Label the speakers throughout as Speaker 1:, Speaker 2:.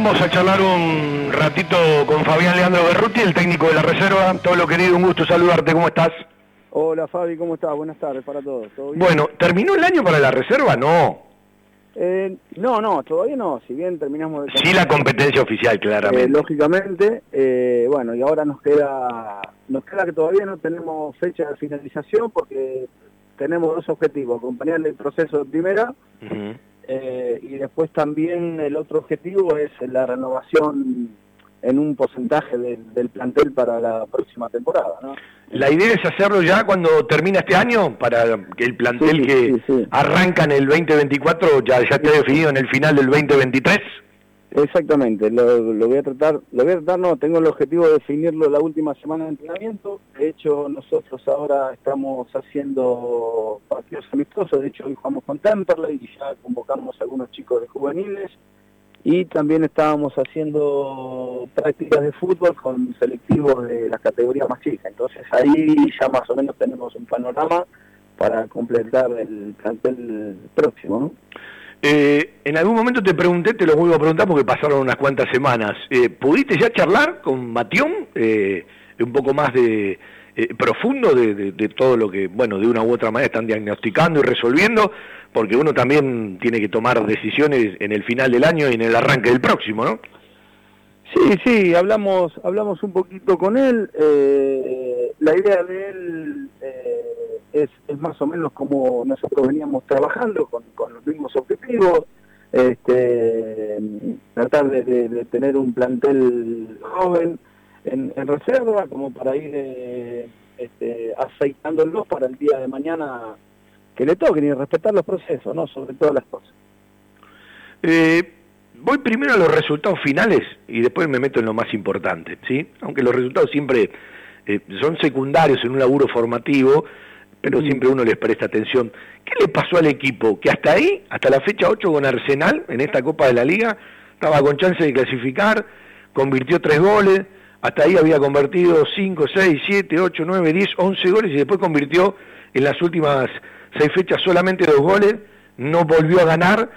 Speaker 1: Vamos a charlar un ratito con Fabián Leandro Berruti, el técnico de la reserva. Todo lo querido, un gusto saludarte, ¿cómo estás?
Speaker 2: Hola Fabi, ¿cómo estás? Buenas tardes para todos.
Speaker 1: Bueno, ¿terminó el año para la reserva? No.
Speaker 2: Eh, no, no, todavía no, si bien terminamos de...
Speaker 1: Sí la competencia oficial, claramente.
Speaker 2: Eh, lógicamente, eh, bueno, y ahora nos queda, nos queda que todavía no tenemos fecha de finalización porque tenemos dos objetivos, acompañar el proceso de primera eh, y después también el otro objetivo es la renovación en un porcentaje del plantel para la próxima temporada. ¿no?
Speaker 1: ¿La idea es hacerlo ya cuando termina este año para que el plantel que arranca en el 2024 ya, ya esté definido en el final del 2023?
Speaker 2: Exactamente, lo, voy a tratar, lo voy a tratar, no, tengo el objetivo de definirlo la última semana de entrenamiento, de hecho nosotros ahora estamos haciendo partidos amistosos, de hecho hoy jugamos con Temperley y ya convocamos a algunos chicos de juveniles. Y también estábamos haciendo prácticas de fútbol con selectivos de las categorías más chicas, entonces ahí ya más o menos tenemos un panorama para completar el plantel próximo, ¿no?
Speaker 1: Eh, en algún momento te pregunté, te lo vuelvo a preguntar porque pasaron unas cuantas semanas. Eh, ¿Pudiste ya charlar con Matión eh, un poco más de eh, profundo de, todo lo que, bueno, de una u otra manera están diagnosticando y resolviendo? Porque uno también tiene que tomar decisiones en el final del año y en el arranque del próximo, ¿no?
Speaker 2: Sí, sí, hablamos, hablamos un poquito con él. la idea de él es, más o menos como nosotros veníamos trabajando con, los mismos objetivos, este, tratar de, tener un plantel joven en, reserva como para ir eh, este, aceitándolos para el día de mañana que le toquen y respetar los procesos, ¿no? sobre todas las cosas.
Speaker 1: Eh, voy primero a los resultados finales y después me meto en lo más importante, ¿sí? Aunque los resultados siempre eh, son secundarios en un laburo formativo, pero siempre uno les presta atención. ¿Qué le pasó al equipo? Que hasta ahí, hasta la fecha 8 con Arsenal, en esta Copa de la Liga, estaba con chance de clasificar, convirtió tres goles, hasta ahí había convertido 5, 6, 7, 8, 9, 10, 11 goles y después convirtió en las últimas seis fechas solamente dos goles, no volvió a ganar,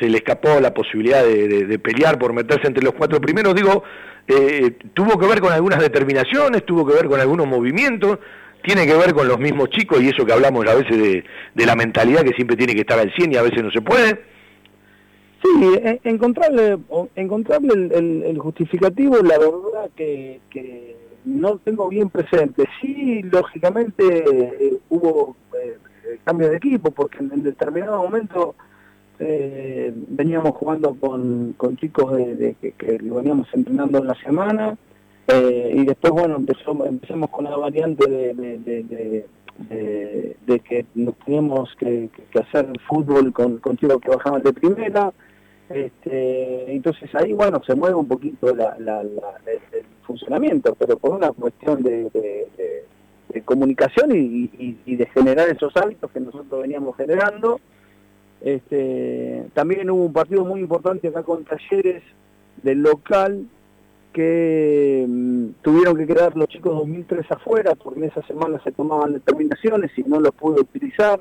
Speaker 1: se le escapó la posibilidad de, pelear por meterse entre los cuatro primeros, digo, eh, tuvo que ver con algunas determinaciones, tuvo que ver con algunos movimientos, tiene que ver con los mismos chicos y eso que hablamos a veces de, la mentalidad que siempre tiene que estar al 100 y a veces no se puede.
Speaker 2: Sí, encontrarle, encontrarle el, justificativo, la verdad que, no tengo bien presente. Sí, lógicamente eh, hubo eh, cambio de equipo porque en, determinado momento eh, veníamos jugando con, con chicos de, que, que, veníamos entrenando en la semana eh, y después, bueno, empezó, empezamos con la variante de, de, que nos teníamos que, hacer fútbol con, con chicos que bajaban de primera. Este, entonces ahí, bueno, se mueve un poquito el, funcionamiento, pero por una cuestión de, comunicación y, y, de generar esos hábitos que nosotros veníamos generando. Este, también hubo un partido muy importante acá con Talleres del local que mm, tuvieron que quedar los chicos 2003 afuera porque en esa semana se tomaban determinaciones y no los pude utilizar,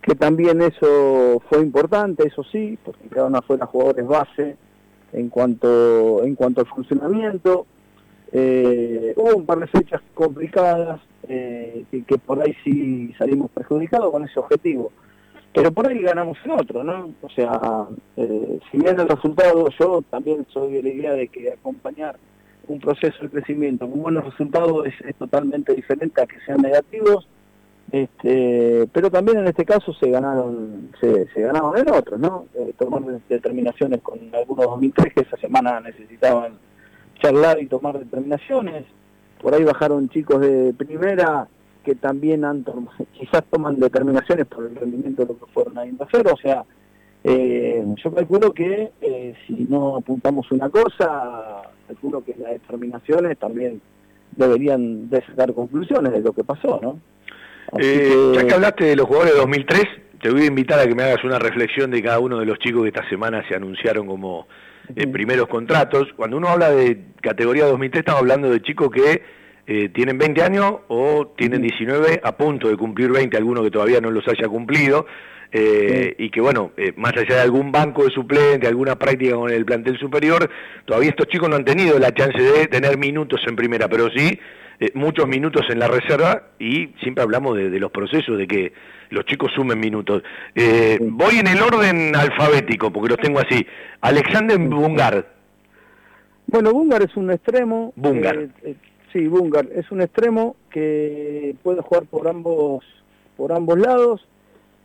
Speaker 2: que también eso fue importante, eso sí, porque quedaron afuera jugadores base en cuanto, en cuanto al funcionamiento. Eh, hubo un par de fechas complicadas eh, que por ahí sí salimos perjudicados con ese objetivo pero por ahí ganamos en otro, ¿no? O sea, eh, si bien el resultado, yo también soy de la idea de que acompañar un proceso de crecimiento con buenos resultados es, totalmente diferente a que sean negativos, este, pero también en este caso se ganaron se, ganaron en otros, ¿no? Eh, tomar determinaciones con algunos 2003 que esa semana necesitaban charlar y tomar determinaciones, por ahí bajaron chicos de primera que también han quizás toman determinaciones por el rendimiento de lo que fueron a hacer, o sea, eh, yo calculo que eh, si no apuntamos una cosa, calculo que las determinaciones también deberían de sacar conclusiones de lo que pasó, ¿no?
Speaker 1: Eh, ya que hablaste de los jugadores de 2003, te voy a invitar a que me hagas una reflexión de cada uno de los chicos que esta semana se anunciaron como primeros contratos. Cuando uno habla de categoría 2003, estamos hablando de chicos que eh, tienen 20 años o tienen 19 a punto de cumplir 20, alguno que todavía no los haya cumplido. Eh, y que bueno, eh, más allá de algún banco de suplente, alguna práctica con el plantel superior, todavía estos chicos no han tenido la chance de tener minutos en primera, pero sí muchos minutos en la reserva y siempre hablamos de, los procesos, de que los chicos sumen minutos. Voy en el orden alfabético, porque los tengo así. Alexander Bungar.
Speaker 2: Bueno, Bungar es un extremo.
Speaker 1: Bungar.
Speaker 2: Sí, Bungar es un extremo que puede jugar por ambos por ambos lados,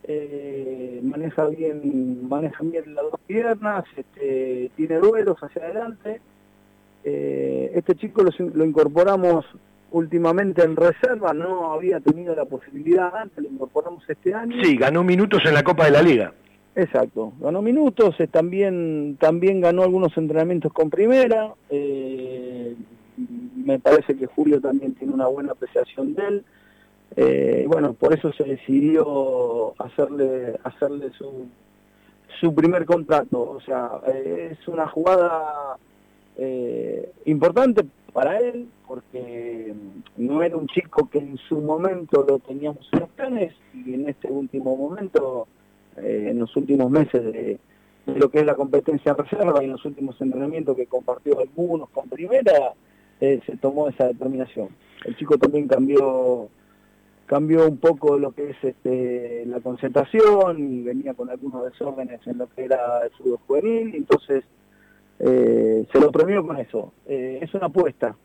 Speaker 2: eh, maneja bien maneja bien las dos piernas, este, tiene duelos hacia adelante. Eh, este chico lo, incorporamos últimamente en reserva, no había tenido la posibilidad antes, lo incorporamos este año.
Speaker 1: Sí, ganó minutos en la Copa de la Liga.
Speaker 2: Exacto, ganó minutos, eh, también también ganó algunos entrenamientos con primera. Eh, me parece que Julio también tiene una buena apreciación de él. Eh, bueno, por eso se decidió hacerle hacerle su, su primer contrato. O sea, eh, es una jugada eh, importante para él porque no era un chico que en su momento lo teníamos en los planes y en este último momento, en los últimos meses de, de, lo que es la competencia reserva y en los últimos entrenamientos que compartió algunos con primera, eh, se tomó esa determinación. El chico también cambió cambió un poco lo que es este, la concentración y venía con algunos desórdenes en lo que era el fútbol juvenil, entonces eh, se lo premió con eso. Eh, es una apuesta.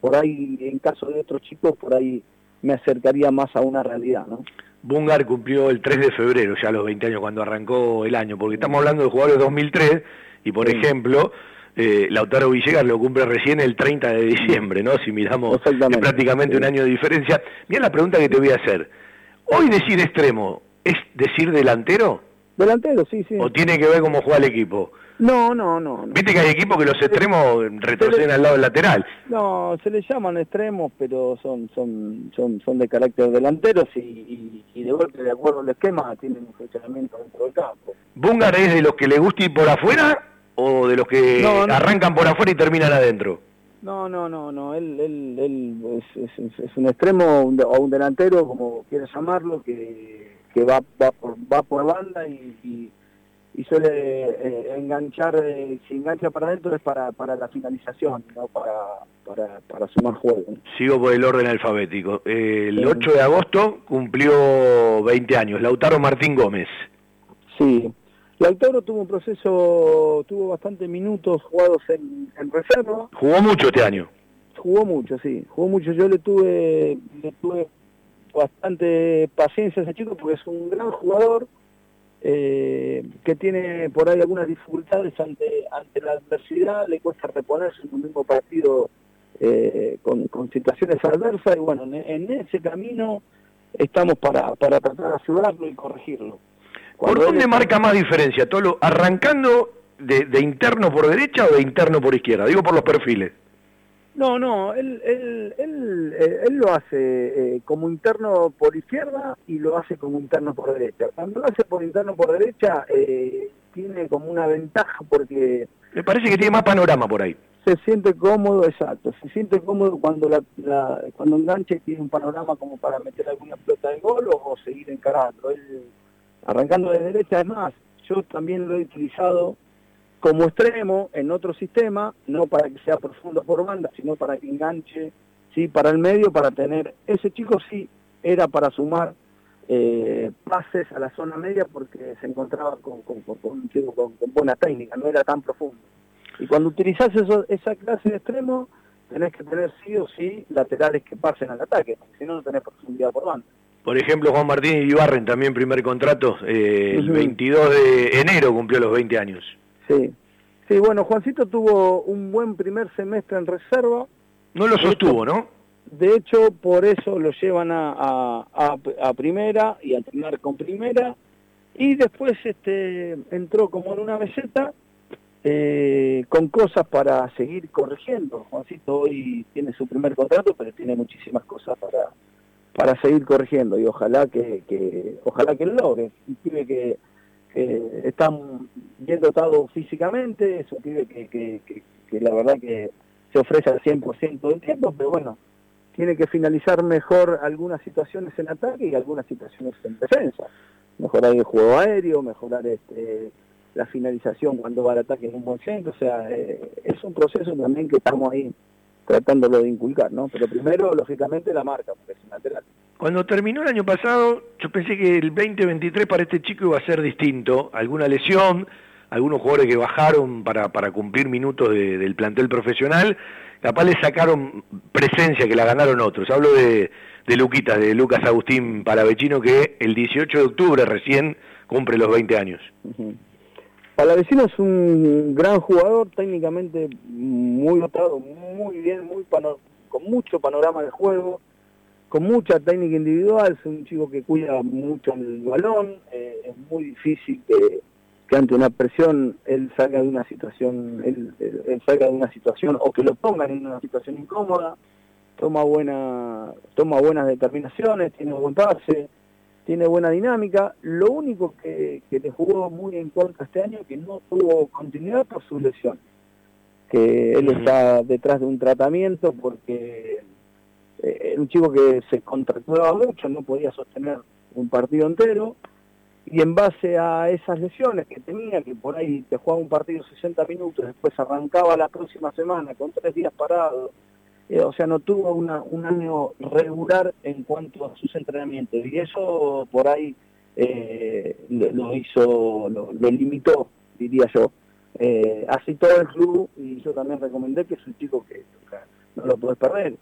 Speaker 2: por ahí, en caso de otros chicos, por ahí me acercaría más a una realidad, ¿no?
Speaker 1: Bungar cumplió el 3 de febrero, ya a los 20 años, cuando arrancó el año, porque estamos hablando de jugadores de 2003, y por ejemplo, eh, Lautaro Villegas lo cumple recién el 30 de diciembre, ¿no? Si miramos prácticamente un año de diferencia. Mira la pregunta que te voy a hacer. ¿Hoy decir extremo es decir delantero?
Speaker 2: Delantero, sí, sí.
Speaker 1: ¿O tiene que ver cómo juega el equipo?
Speaker 2: No, no, no.
Speaker 1: Viste que hay equipos que los extremos retroceden al lado del lateral.
Speaker 2: No, se les llaman extremos, pero son son son, son de carácter delanteros y, y, de golpe, de acuerdo al esquema, tienen un funcionamiento dentro del campo.
Speaker 1: ¿Bungar es de los que le gusta ir por afuera o de los que arrancan por afuera y terminan adentro?
Speaker 2: No, no, no, no. Él, él, él es, un extremo o un delantero, como quieras llamarlo, que, que va, va, por, va por banda y, y, suele eh, enganchar, eh, si engancha para adentro es para, para la finalización, no para, para, para sumar juego.
Speaker 1: Sigo por el orden alfabético. el 8 de agosto cumplió 20 años, Lautaro Martín Gómez.
Speaker 2: Sí, Lautaro tuvo un proceso, tuvo bastantes minutos jugados en, reserva.
Speaker 1: Jugó mucho este año.
Speaker 2: Jugó mucho, sí, jugó mucho. Yo le tuve, le tuve bastante paciencia a ese chico porque es un gran jugador eh, que tiene por ahí algunas dificultades ante, ante la adversidad, le cuesta reponerse en un mismo partido eh, con, situaciones adversas y bueno, en, ese camino estamos para, para tratar de ayudarlo y corregirlo.
Speaker 1: ¿Por dónde marca más diferencia, Tolo? ¿Arrancando de, interno por derecha o de interno por izquierda? Digo por los perfiles.
Speaker 2: No, no, él, él, él, eh, él lo hace eh, como interno por izquierda y lo hace como interno por derecha. Cuando lo hace por interno por derecha, eh, tiene como una ventaja porque...
Speaker 1: Me parece que tiene más panorama por ahí.
Speaker 2: Se siente cómodo, exacto, se siente cómodo cuando la, cuando enganche tiene un panorama como para meter alguna pelota de gol o, o seguir encarando. Él arrancando de derecha, además, yo también lo he utilizado como extremo en otro sistema, no para que sea profundo por banda, sino para que enganche, sí, para el medio, para tener, ese chico sí era para sumar eh, pases a la zona media porque se encontraba con, con, chico con, buena técnica, no era tan profundo. Y cuando utilizás esa clase de extremo, tenés que tener sí o sí laterales que pasen al ataque, porque si no, no tenés profundidad por banda.
Speaker 1: Por ejemplo, Juan Martín Ibarren, también primer contrato, eh, el 22 de enero cumplió los 20 años.
Speaker 2: Sí, sí, bueno, Juancito tuvo un buen primer semestre en reserva.
Speaker 1: No lo sostuvo, ¿no?
Speaker 2: De hecho, por eso lo llevan a, a, primera y a entrenar con primera. Y después este, entró como en una meseta eh, con cosas para seguir corrigiendo. Juancito hoy tiene su primer contrato, pero tiene muchísimas cosas para, para seguir corrigiendo y ojalá que, que ojalá que lo logre. Un pibe que, está bien dotado físicamente, es un pibe que, que, la verdad que, se ofrece al 100% del tiempo, pero bueno, tiene que finalizar mejor algunas situaciones en ataque y algunas situaciones en defensa. Mejorar el juego aéreo, mejorar este, la finalización cuando va al ataque en un buen centro, o sea, eh, es un proceso también que estamos ahí tratándolo de inculcar, ¿no? Pero primero, lógicamente, la marca, porque es un lateral.
Speaker 1: Cuando terminó el año pasado, yo pensé que el 2023 para este chico iba a ser distinto, alguna lesión, algunos jugadores que bajaron para, para cumplir minutos del plantel profesional, capaz le sacaron presencia que la ganaron otros. Hablo de, de Luquitas, de Lucas Agustín Palavecino, que el 18 de octubre recién cumple los 20 años.
Speaker 2: Palavecino es un gran jugador, técnicamente muy notado, muy bien, con mucho panorama de juego, con mucha técnica individual, es un chico que cuida mucho el balón, eh, es muy difícil que, ante una presión él salga de una situación, él, salga de una situación o que lo pongan en una situación incómoda, toma buena, toma buenas determinaciones, tiene buen pase, tiene buena dinámica. Lo único que, le jugó muy en contra este año es que no tuvo continuidad por su lesión. Que él está detrás de un tratamiento porque eh, era un chico que se contracturaba mucho, no podía sostener un partido entero. Y en base a esas lesiones que tenía, que por ahí te jugaba un partido 60 minutos, después arrancaba la próxima semana con tres días parados, eh, o sea, no tuvo un año regular en cuanto a sus entrenamientos y eso por ahí eh, lo, hizo, lo, limitó, diría yo. Eh, así todo el club y yo también recomendé que es un chico que no lo puedes perder,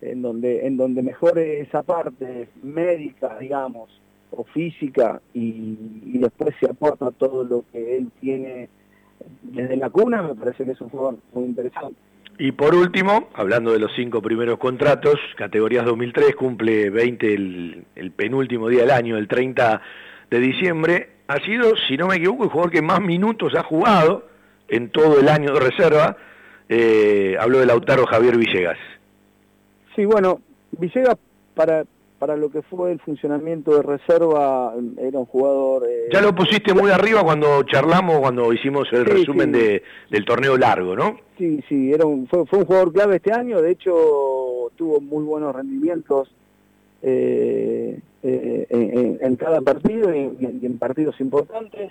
Speaker 2: en donde, en donde mejore esa parte médica, digamos, o física y, y después se aporta todo lo que él tiene desde la cuna, me parece que es un jugador muy interesante.
Speaker 1: Y por último, hablando de los cinco primeros contratos, categorías 2003 cumple 20 el, penúltimo día del año, el 30 de diciembre. Ha sido, si no me equivoco, el jugador que más minutos ha jugado en todo el año de reserva. Eh, hablo de Lautaro Javier Villegas.
Speaker 2: Sí, bueno, Villegas para para lo que fue el funcionamiento de reserva, era un jugador...
Speaker 1: Eh, ya lo pusiste muy arriba cuando charlamos, cuando hicimos el resumen De, del torneo largo, ¿no?
Speaker 2: Sí, sí, era un, fue, un jugador clave este año, de hecho tuvo muy buenos rendimientos eh, eh, en, cada partido y, en partidos importantes.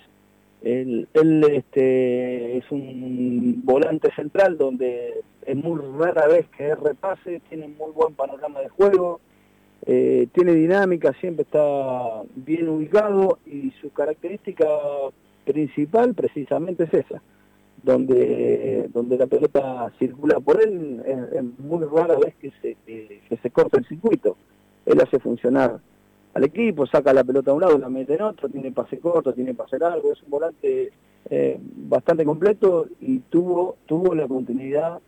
Speaker 2: Él, él este, es un volante central donde es muy rara vez que repase, tiene muy buen panorama de juego, eh, tiene dinámica, siempre está bien ubicado y su característica principal precisamente es esa, donde, donde la pelota circula por él, es, muy rara vez que se, que, se corta el circuito. Él hace funcionar al equipo, saca la pelota a un lado, la mete en otro, tiene pase corto, tiene pase largo, es un volante eh, bastante completo y tuvo, tuvo la continuidad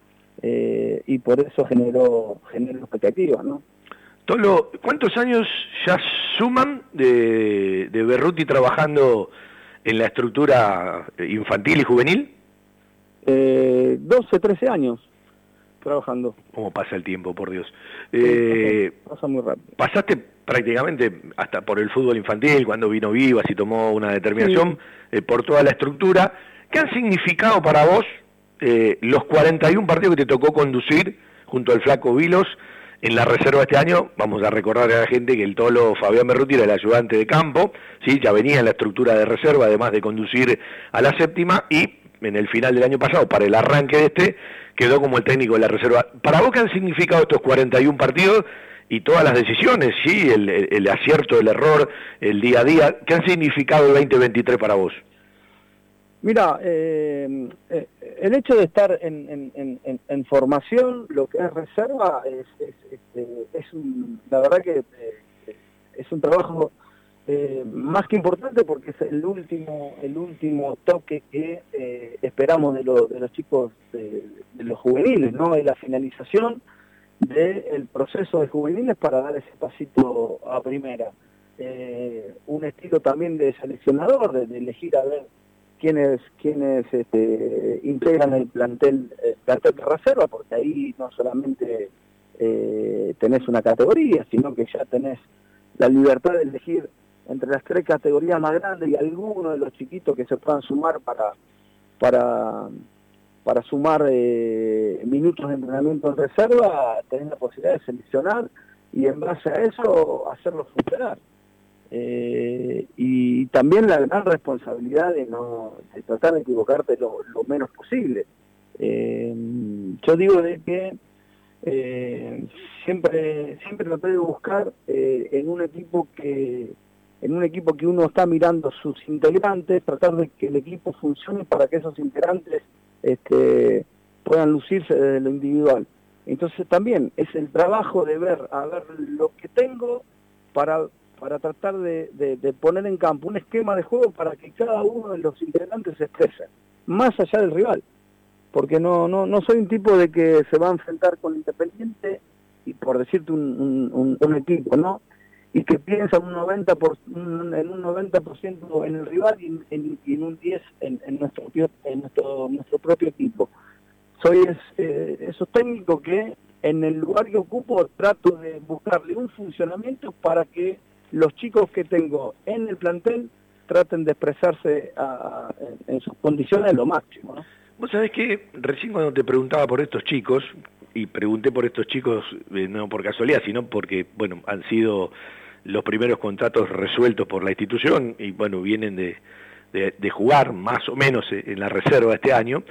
Speaker 2: eh, y por eso generó, generó expectativas, ¿no?
Speaker 1: Tolo, ¿cuántos años ya suman de, de Berruti trabajando en la estructura infantil y juvenil?
Speaker 2: Eh, 12, 13 años trabajando.
Speaker 1: ¿Cómo pasa el tiempo, por Dios? Eh,
Speaker 2: pasa, muy rápido.
Speaker 1: Pasaste prácticamente hasta por el fútbol infantil, cuando vino Vivas y tomó una determinación, eh, por toda la estructura. ¿Qué han significado para vos eh, los 41 partidos que te tocó conducir junto al flaco Vilos en la reserva este año, vamos a recordar a la gente que el tolo Fabián Berruti era el ayudante de campo, ¿sí? ya venía en la estructura de reserva, además de conducir a la séptima, y en el final del año pasado, para el arranque de este, quedó como el técnico de la reserva. ¿Para vos qué han significado estos 41 partidos y todas las decisiones, sí, el, el acierto, el error, el día a día, qué han significado el 2023 para vos?
Speaker 2: Mira, eh, eh, el hecho de estar en, formación, lo que es reserva, es, este, un, la verdad que eh, es un trabajo más que importante porque es el último, el último toque que esperamos de, de, los chicos, de, los juveniles, ¿no? Es la finalización del proceso de juveniles para dar ese pasito a primera. un estilo también de seleccionador, de elegir a ver quienes quienes este, integran el plantel, eh, plantel de reserva, porque ahí no solamente eh, tenés una categoría, sino que ya tenés la libertad de elegir entre las tres categorías más grandes y algunos de los chiquitos que se puedan sumar para para para sumar eh, minutos de entrenamiento en reserva, tenés la posibilidad de seleccionar y en base a eso hacerlo funcionar. Eh, y también la gran responsabilidad de, no, tratar de equivocarte lo, menos posible. Eh, yo digo de que siempre siempre traté de buscar en un equipo que en un equipo que uno está mirando sus integrantes, tratar de que el equipo funcione para que esos integrantes este, puedan lucirse desde lo individual. Entonces también es el trabajo de ver, a ver lo que tengo para, para tratar de, poner en campo un esquema de juego para que cada uno de los integrantes se exprese, más allá del rival. Porque no, no, no soy un tipo de que se va a enfrentar con Independiente y por decirte un, equipo, ¿no? y que piensa un 90 por, en un 90% en el rival y en, un 10 en, nuestro propio equipo. Soy eh, esos técnicos que en el lugar que ocupo trato de buscarle un funcionamiento para que los chicos que tengo en el plantel traten de expresarse en, sus condiciones lo máximo.
Speaker 1: Vos sabés que recién cuando te preguntaba por estos chicos, y pregunté por estos chicos eh, no por casualidad, sino porque, bueno, han sido los primeros contratos resueltos por la institución y bueno, vienen de, de, jugar más o menos en la reserva este año,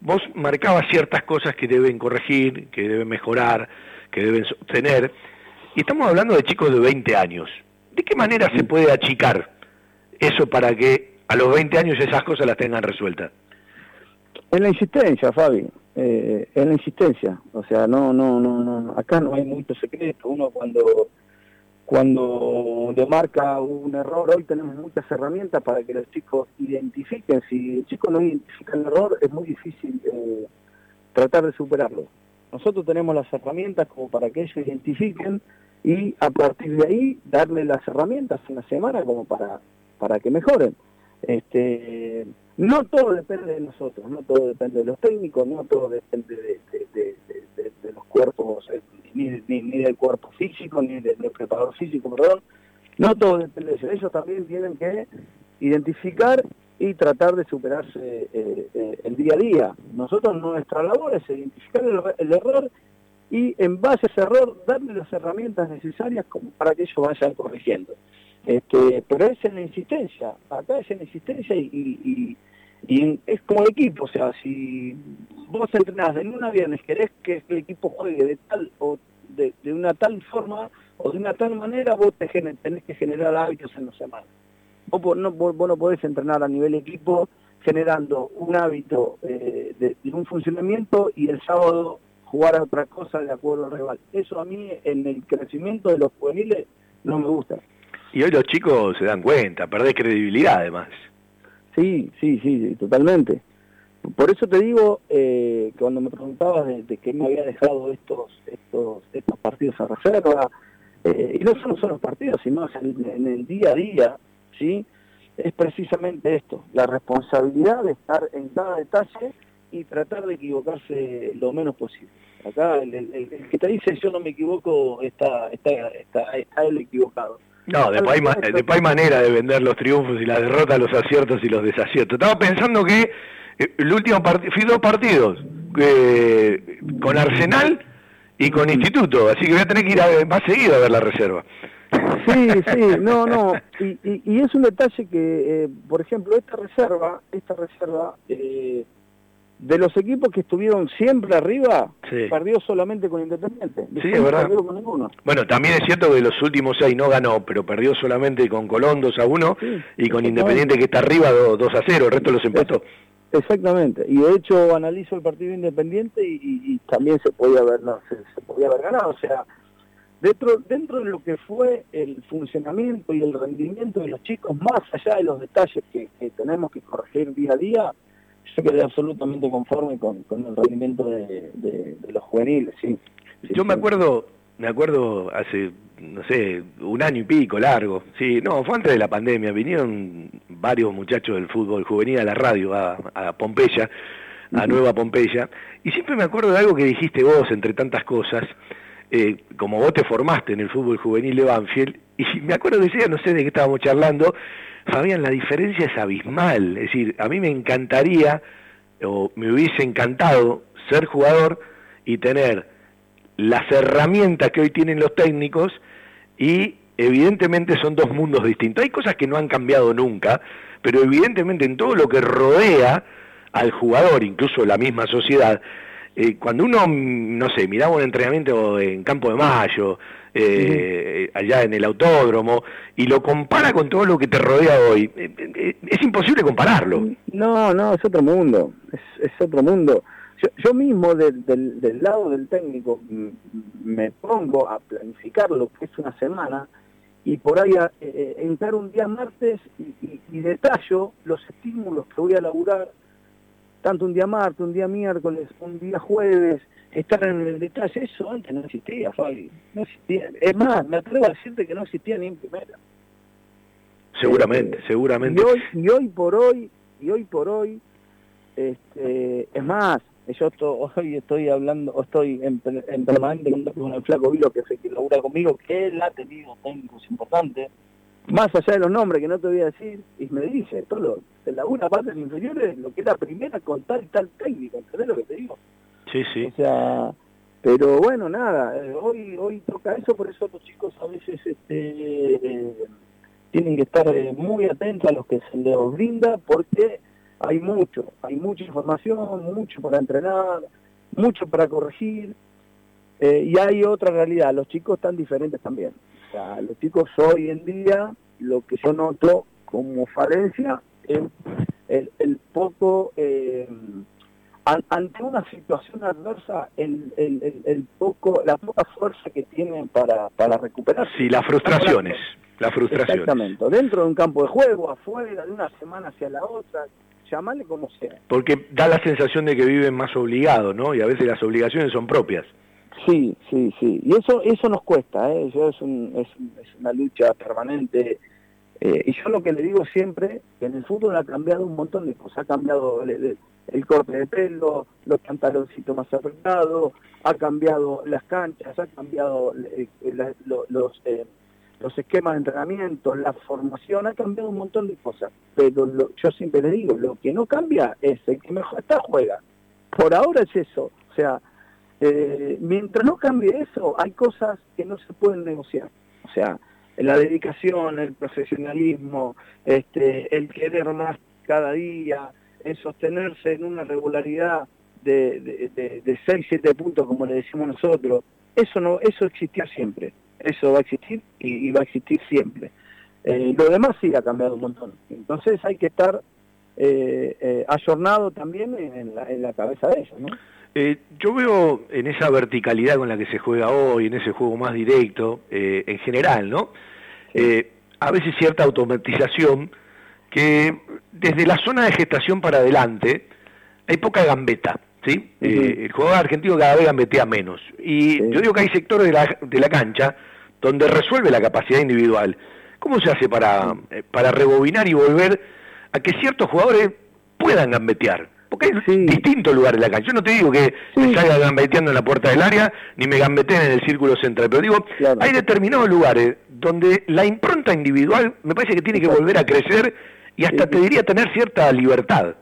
Speaker 1: vos marcabas ciertas cosas que deben corregir, que deben mejorar, que deben sostener, y estamos hablando de chicos de 20 años. ¿De qué manera se puede achicar eso para que a los 20 años esas cosas las tengan resueltas?
Speaker 2: En la insistencia, Fabi, eh, en la insistencia. O sea, no, no, no, no, acá no hay mucho secreto. Uno cuando cuando demarca un error, hoy tenemos muchas herramientas para que los chicos identifiquen. Si el chico no identifica el error, es muy difícil eh, tratar de superarlo. Nosotros tenemos las herramientas como para que ellos identifiquen y a partir de ahí darle las herramientas en la semana como para, para que mejoren. Este, no todo depende de nosotros, no todo depende de los técnicos, no todo depende de, de los cuerpos eh, ni, del cuerpo físico, ni del, preparador físico, perdón. No todo depende de eso. Ellos también tienen que identificar y tratar de superarse eh, eh, el día a día. Nosotros nuestra labor es identificar el, error y en base a ese error darle las herramientas necesarias como para que ellos vayan corrigiendo. Este, pero es en la insistencia, acá es en la insistencia y, y, es como equipo, o sea, si vos entrenás de luna a viernes, querés que el equipo juegue de tal o de, una tal forma o de una tal manera, vos te tenés que generar hábitos en la semana. Vos no, vos, no podés entrenar a nivel equipo generando un hábito eh, de, un funcionamiento y el sábado jugar a otra cosa de acuerdo al rival. Eso a mí en el crecimiento de los juveniles no me gusta.
Speaker 1: Y hoy los chicos se dan cuenta, perdés credibilidad además.
Speaker 2: Sí, sí, sí, totalmente. Por eso te digo eh, cuando me preguntabas de, de, qué me había dejado estos estos estos partidos a reserva, eh, y no solo son los partidos, sino en, el día a día, ¿sí? es precisamente esto, la responsabilidad de estar en cada detalle y tratar de equivocarse lo menos posible. Acá el, que te dice yo no me equivoco está, está, está, está el equivocado.
Speaker 1: No, después hay, después hay manera de vender los triunfos y las derrotas, los aciertos y los desaciertos. Estaba pensando que eh, el último partido, fui dos partidos, eh, con Arsenal y con Instituto, así que voy a tener que ir a, más seguido a ver la reserva.
Speaker 2: Sí, sí, no, no, y, y, es un detalle que, eh, por ejemplo, esta reserva, esta reserva, de los equipos que estuvieron siempre arriba, perdió solamente con Independiente.
Speaker 1: Sí, es verdad. Bueno, también es cierto que de los últimos seis no ganó, pero perdió solamente con Colón 2 a 1 y con Independiente que está arriba 2, a 0, el resto los empató.
Speaker 2: Exactamente, y de hecho analizo el partido independiente y, también se podía haber, no, se, podía haber ganado, o sea, dentro, dentro de lo que fue el funcionamiento y el rendimiento de los chicos, más allá de los detalles que, tenemos que corregir día a día, yo quedé absolutamente conforme con, el rendimiento de, los juveniles, sí.
Speaker 1: yo me acuerdo, me acuerdo hace no sé, un año y pico largo. Sí, no, fue antes de la pandemia. Vinieron varios muchachos del fútbol juvenil a la radio, a, Pompeya, a Nueva Pompeya. Y siempre me acuerdo de algo que dijiste vos, entre tantas cosas, eh, como vos te formaste en el fútbol juvenil de Banfield. Y me acuerdo que decía, no sé de qué estábamos charlando, Fabián, la diferencia es abismal. Es decir, a mí me encantaría o me hubiese encantado ser jugador y tener las herramientas que hoy tienen los técnicos y evidentemente son dos mundos distintos. Hay cosas que no han cambiado nunca, pero evidentemente en todo lo que rodea al jugador, incluso la misma sociedad, eh, cuando uno, no sé, miraba un entrenamiento en Campo de Mayo, eh, allá en el autódromo, y lo compara con todo lo que te rodea hoy, eh, es imposible compararlo.
Speaker 2: No, no, es otro mundo, es, otro mundo. Yo, mismo del, del, lado del técnico me pongo a planificar lo que es una semana y por ahí a, entrar un día martes y, y detallo los estímulos que voy a laburar tanto un día martes, un día miércoles, un día jueves, estar en el detalle, eso antes no existía, Fabi. No existía. Es más, me atrevo a decirte que no existía ni en primera.
Speaker 1: Seguramente, eh, seguramente.
Speaker 2: Y hoy, y hoy por hoy, y hoy por hoy, este, es más, yo hoy estoy hablando, estoy en, permanente contacto con el flaco Vilo que, que labura conmigo, que él ha tenido técnicos importantes, más allá de los nombres que no te voy a decir, y me dice, todo de la una parte inferiores, lo que es la primera con tal y tal técnico, ¿entendés lo que te digo?
Speaker 1: Sí, sí.
Speaker 2: O sea, pero bueno, nada, eh, hoy hoy toca eso, por eso los chicos a veces este, tienen que estar eh, muy atentos a los que se les brinda, porque hay mucho, hay mucha información, mucho para entrenar, mucho para corregir, eh, y hay otra realidad, los chicos están diferentes también. O sea, los chicos hoy en día, lo que yo noto como falencia es el, poco, ante una situación adversa, el, el, poco, la poca fuerza que tienen para, para recuperar.
Speaker 1: Sí, las frustraciones. Las frustraciones.
Speaker 2: Exactamente, dentro de un campo de juego, afuera, de una semana hacia la otra, llamarle como sea.
Speaker 1: Porque da la sensación de que viven más obligados, ¿no? Y a veces las obligaciones son propias.
Speaker 2: Sí, sí, sí. Y eso eso nos cuesta, ¿eh? Eso es, un, es, una lucha permanente. Eh, y yo lo que le digo siempre, que en el fútbol ha cambiado un montón de cosas. Ha cambiado el, corte de pelo, los pantaloncitos más apretados, ha cambiado las canchas, ha cambiado eh, los, eh, los esquemas de entrenamiento, la formación, ha cambiado un montón de cosas. Pero yo siempre le digo, lo que no cambia es el que mejor está juega. Por ahora es eso. O sea, mientras no cambie eso, hay cosas que no se pueden negociar. O sea, la dedicación, el profesionalismo, este, el querer más cada día, el sostenerse en una regularidad de, de, 6, 7 puntos, como le decimos nosotros, eso no eso existía siempre. Eso va a existir y, va a existir siempre. Eh, lo demás sí ha cambiado un montón. Entonces hay que estar eh, eh ayornado también en la, en la cabeza de ellos, ¿no?
Speaker 1: Eh, yo veo en esa verticalidad con la que se juega hoy, en ese juego más directo, eh, en general, ¿no? Eh, a veces cierta automatización que desde la zona de gestación para adelante hay poca gambeta, ¿sí? el jugador argentino cada vez gambetea menos. Y yo digo que hay sectores de la, de la cancha donde resuelve la capacidad individual. ¿Cómo se hace para, para rebobinar y volver a que ciertos jugadores puedan gambetear? Porque hay distintos lugares en la cancha. Yo no te digo que me salga gambeteando en la puerta del área, ni me gambeteen en el círculo central, pero digo, hay determinados lugares donde la impronta individual me parece que tiene que volver a crecer y hasta te diría tener cierta libertad.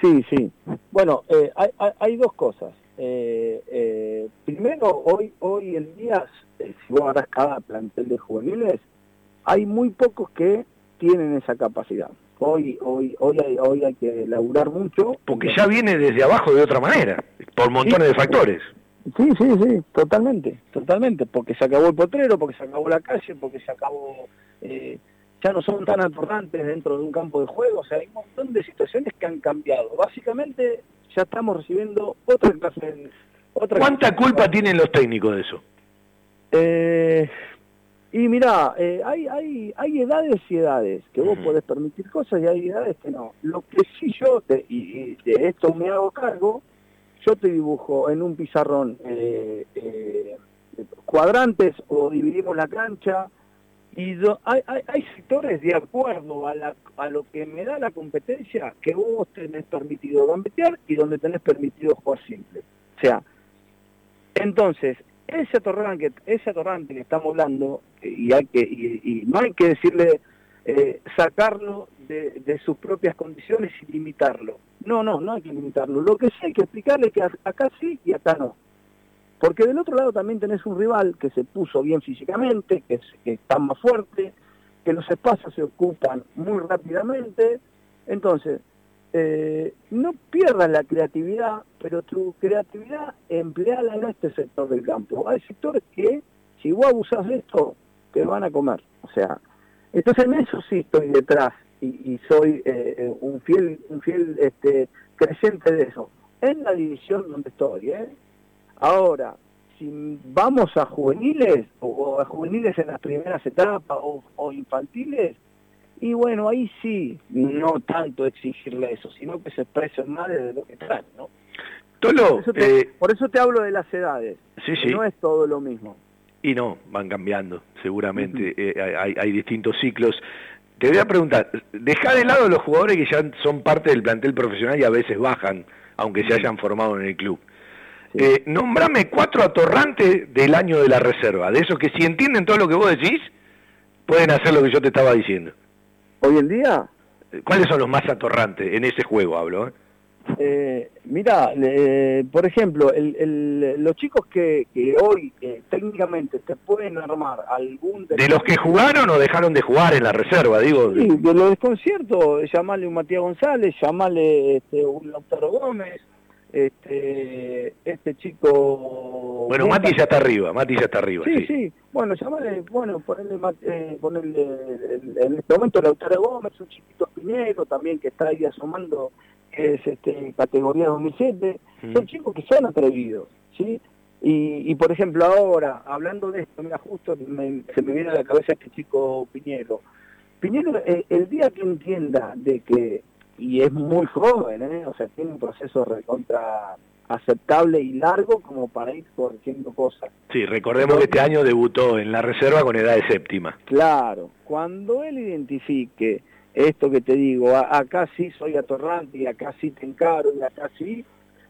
Speaker 2: Sí, sí. Bueno, eh, hay, dos cosas. Eh, eh, primero, hoy, hoy en día, si vos agarrás cada plantel de juveniles, hay muy pocos que tienen esa capacidad hoy hoy hoy hay, hoy hay que laburar mucho.
Speaker 1: Porque ya viene desde abajo de otra manera por montones de factores.
Speaker 2: Sí sí sí totalmente totalmente porque se acabó el potrero porque se acabó la calle porque se acabó eh, ya no son tan atorrantes dentro de un campo de juego o sea hay un montón de situaciones que han cambiado. Básicamente ya estamos recibiendo otra clase otra
Speaker 1: cuánta culpa tienen los técnicos de eso
Speaker 2: eh, y mira, eh, hay, hay, hay edades y edades que vos podés permitir cosas y hay edades que no. Lo que sí yo, te, y, de esto me hago cargo, yo te dibujo en un pizarrón eh, eh, cuadrantes o dividimos la cancha y hay, hay, hay, sectores de acuerdo a, la, a lo que me da la competencia que vos tenés permitido gambetear y donde tenés permitido jugar simple. O sea, entonces, ese atorrante, ese atorrante que estamos hablando, que, y, no hay que decirle eh, sacarlo de, sus propias condiciones y limitarlo. No, no, no hay que limitarlo. Lo que sí hay que explicarle es que acá sí y acá no. Porque del otro lado también tenés un rival que se puso bien físicamente, que, está más fuerte, que los espacios se ocupan muy rápidamente. Entonces, eh, no pierdas la creatividad, pero tu creatividad empleala en este sector del campo. Hay sectores que, si vos abusás de esto, te van a comer. O sea, entonces en eso sí estoy detrás y, soy eh, eh, un fiel, un fiel este, de eso. En la división donde estoy, ¿eh? Ahora, si vamos a juveniles, o, a juveniles en las primeras etapas, o, infantiles, y bueno, ahí sí, no tanto exigirle eso, sino que se expresen más de lo que traen, ¿no?
Speaker 1: Tolo,
Speaker 2: eh, por, eso te, hablo de las edades,
Speaker 1: sí, sí.
Speaker 2: no es todo lo mismo.
Speaker 1: Y no, van cambiando, seguramente, eh, hay, hay, distintos ciclos. Te voy a preguntar, deja de lado los jugadores que ya son parte del plantel profesional y a veces bajan, aunque se hayan formado en el club. Eh, nombrame cuatro atorrantes del año de la reserva, de esos que si entienden todo lo que vos decís, pueden hacer lo que yo te estaba diciendo.
Speaker 2: ¿Hoy en día?
Speaker 1: Eh, ¿Cuáles son los más atorrantes en ese juego, hablo? Eh?
Speaker 2: Eh, mira, por ejemplo, los chicos que, hoy técnicamente te pueden armar algún...
Speaker 1: De, los que jugaron o dejaron de jugar en la reserva, digo.
Speaker 2: Sí, de los desconciertos, llamarle un Matías González, llamarle este, un Lautaro Gómez, este este chico
Speaker 1: bueno Mati ya está arriba Mati ya está arriba
Speaker 2: sí sí, bueno llamarle bueno ponerle, eh, ponerle en este momento Lautaro Gómez un chiquito Pinero también que está ahí asomando que es este categoría 2007 mm. son chicos que se han atrevido sí y, y por ejemplo ahora hablando de esto mira justo se me viene a la cabeza este chico Piñero. Piñero eh, el día que entienda de que y es muy joven, ¿eh? o sea, tiene un proceso recontra aceptable y largo como para ir corrigiendo cosas.
Speaker 1: Sí, recordemos que este año debutó en la reserva con edad de séptima.
Speaker 2: Claro, cuando él identifique esto que te digo, acá sí soy atorrante y acá sí te encaro y acá sí,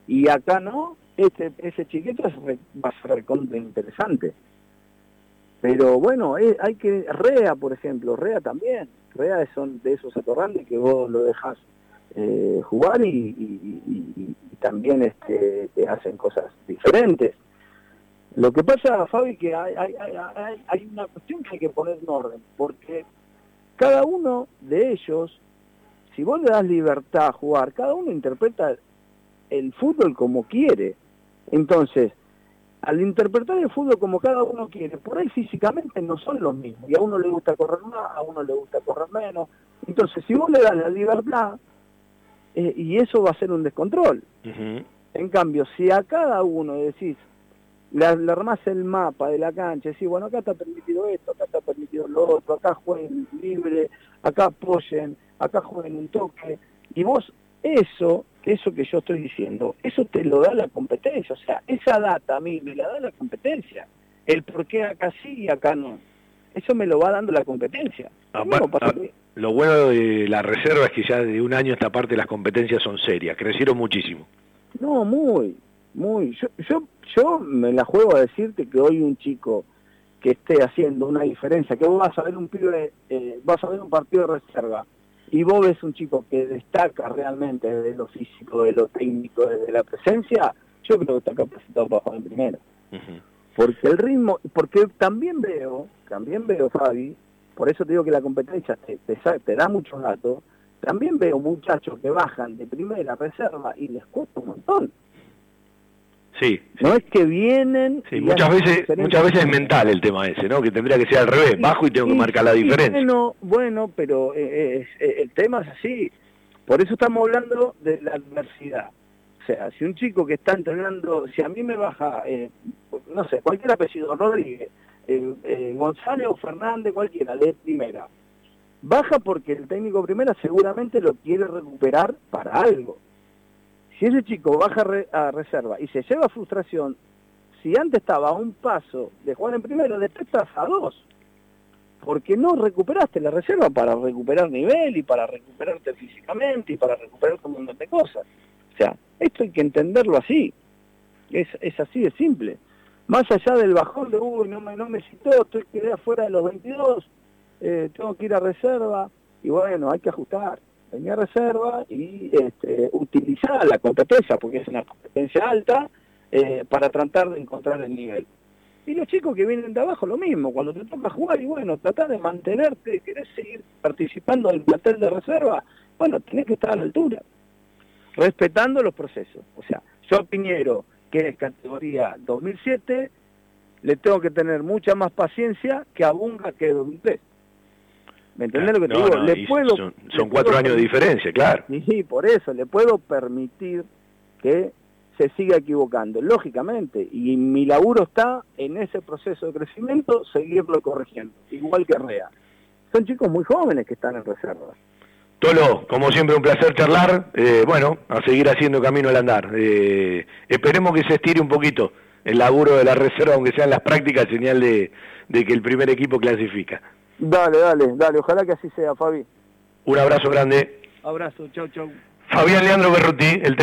Speaker 2: y acá no, este, ese chiquito va a ser recontra interesante. Pero bueno, eh, hay que, Rea por ejemplo, Rea también, Rea son de esos atorrantes que vos lo dejas eh, jugar y, también este, te hacen cosas diferentes. Lo que pasa, Fabi, que hay, hay, una cuestión que hay que poner en orden, porque cada uno de ellos, si vos le das libertad a jugar, cada uno interpreta el fútbol como quiere. Entonces, al interpretar el fútbol como cada uno quiere, por ahí físicamente no son los mismos. Y a uno le gusta correr más, a uno le gusta correr menos. Entonces, si vos le das la libertad, eh, y eso va a ser un descontrol. En cambio, si a cada uno decís, le, armás el mapa de la cancha, decís, bueno, acá está permitido esto, acá está permitido lo otro, acá jueguen libre, acá apoyen, acá jueguen un toque, y vos eso, eso que yo estoy diciendo, eso te lo da la competencia, o sea, esa data a mí me la da la competencia, el por qué acá sí y acá no. Eso me lo va dando la competencia.
Speaker 1: Ah, lo bueno de la reserva es que ya de un año esta parte las competencias son serias, crecieron muchísimo.
Speaker 2: No, muy, muy. Yo, yo, yo me la juego a decirte que hoy un chico que esté haciendo una diferencia, que vos vas a ver un pibe, eh, vas a ver un partido de reserva, y vos ves un chico que destaca realmente de lo físico, de lo técnico, de la presencia, yo creo que está capacitado para jugar en primero. Porque el ritmo, porque también veo, también veo, Fabi, por eso te digo que la competencia te, te, da muchos datos, también veo muchachos que bajan de primera reserva y les cuesta un montón.
Speaker 1: Sí.
Speaker 2: No es que vienen...
Speaker 1: Sí, muchas veces, muchas veces es mental el tema ese, ¿no? Que tendría que ser al revés, bajo y tengo que marcar la diferencia.
Speaker 2: Bueno, bueno, pero eh, eh, el tema es así. Por eso estamos hablando de la adversidad. O sea, si un chico que está entrenando, si a mí me baja, eh, no sé, cualquier apellido, Rodríguez, eh, González o Fernández, cualquiera, de primera. Baja porque el técnico primera seguramente lo quiere recuperar para algo. Si ese chico baja a reserva y se lleva frustración, si antes estaba a un paso de jugar en primero, después estás a dos. Porque no recuperaste la reserva para recuperar nivel y para recuperarte físicamente y para recuperar un montón de cosas. O sea, esto hay que entenderlo así. Es, es así de simple más allá del bajón de, uy, no me, no me citó, estoy quedé afuera de los 22, eh, tengo que ir a reserva, y bueno, hay que ajustar, venía reserva y este, utilizar la competencia, porque es una competencia alta, eh, para tratar de encontrar el nivel. Y los chicos que vienen de abajo, lo mismo, cuando te toca jugar y bueno, tratar de mantenerte, querés seguir participando del plantel de reserva, bueno, tenés que estar a la altura, respetando los procesos. O sea, yo Piñero, que es categoría 2007, le tengo que tener mucha más paciencia que a Bunga que 2003. ¿Me entendés lo que te digo? le puedo,
Speaker 1: son, cuatro años de diferencia, claro.
Speaker 2: Sí, por eso, le puedo permitir que se siga equivocando, lógicamente, y mi laburo está en ese proceso de crecimiento, seguirlo corrigiendo, igual que Rea. Son chicos muy jóvenes que están en reserva.
Speaker 1: Tolo, como siempre un placer charlar, eh, bueno, a seguir haciendo camino al andar. Eh, esperemos que se estire un poquito el laburo de la reserva, aunque sean las prácticas, señal de, de que el primer equipo clasifica.
Speaker 2: Dale, dale, dale, ojalá que así sea, Fabi.
Speaker 1: Un abrazo grande.
Speaker 2: Abrazo, chau, chau.
Speaker 1: Fabián Leandro Berruti, el